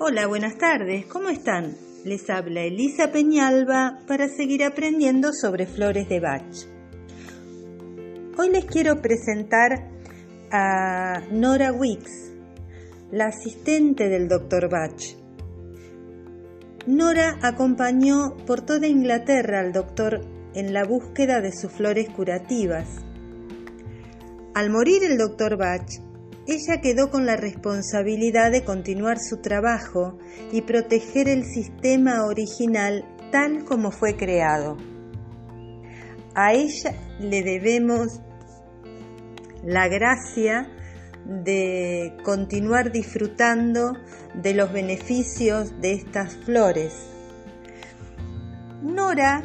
Hola, buenas tardes, ¿cómo están? Les habla Elisa Peñalba para seguir aprendiendo sobre flores de Bach. Hoy les quiero presentar a Nora Wicks, la asistente del Dr. Bach. Nora acompañó por toda Inglaterra al doctor en la búsqueda de sus flores curativas. Al morir el Dr. Bach, ella quedó con la responsabilidad de continuar su trabajo y proteger el sistema original tal como fue creado. A ella le debemos la gracia de continuar disfrutando de los beneficios de estas flores. Nora,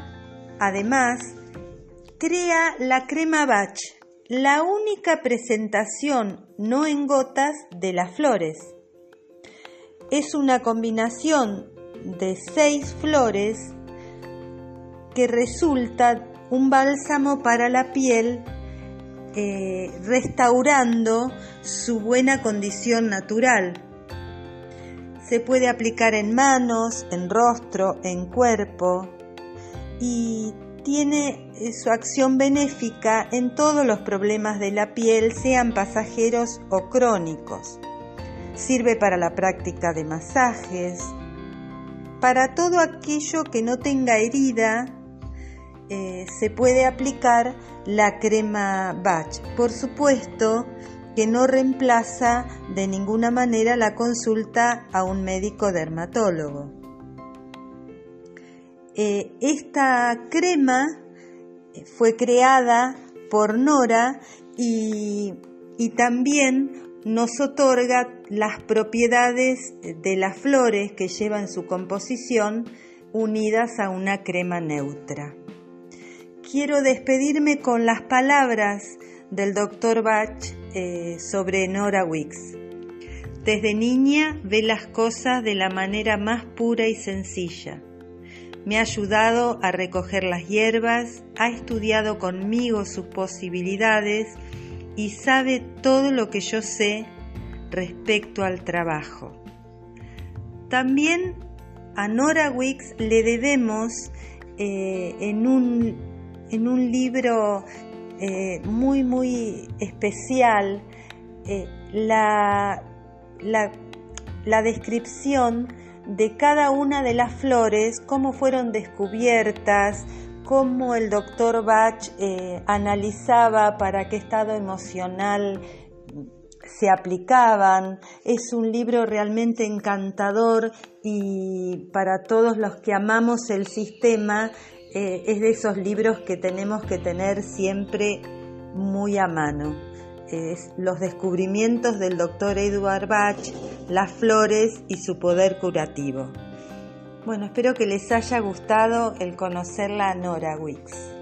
además, crea la crema Bach, la única presentación no en gotas de las flores. Es una combinación de seis flores que resulta un bálsamo para la piel eh, restaurando su buena condición natural. Se puede aplicar en manos, en rostro, en cuerpo y tiene eh, su acción benéfica en todos los problemas de la piel, sean pasajeros o crónicos. Sirve para la práctica de masajes, para todo aquello que no tenga herida, eh, se puede aplicar la crema Bach. Por supuesto que no reemplaza de ninguna manera la consulta a un médico dermatólogo. Eh, esta crema fue creada por Nora y, y también nos otorga las propiedades de las flores que llevan su composición unidas a una crema neutra. Quiero despedirme con las palabras del doctor Bach eh, sobre Nora Wicks. Desde niña ve las cosas de la manera más pura y sencilla me ha ayudado a recoger las hierbas, ha estudiado conmigo sus posibilidades y sabe todo lo que yo sé respecto al trabajo. También a Nora Wicks le debemos eh, en, un, en, un, libro eh, muy, muy especial eh, la, la, la descripción de cada una de las flores, cómo fueron descubiertas, cómo el doctor Bach eh, analizaba para qué estado emocional se aplicaban. Es un libro realmente encantador y para todos los que amamos el sistema eh, es de esos libros que tenemos que tener siempre muy a mano. Es los descubrimientos del doctor Edward Bach las flores y su poder curativo. Bueno, espero que les haya gustado el conocerla a Nora Wicks.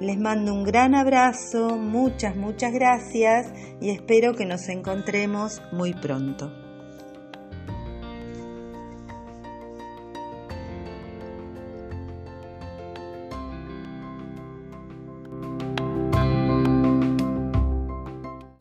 Les mando un gran abrazo, muchas, muchas gracias y espero que nos encontremos muy pronto.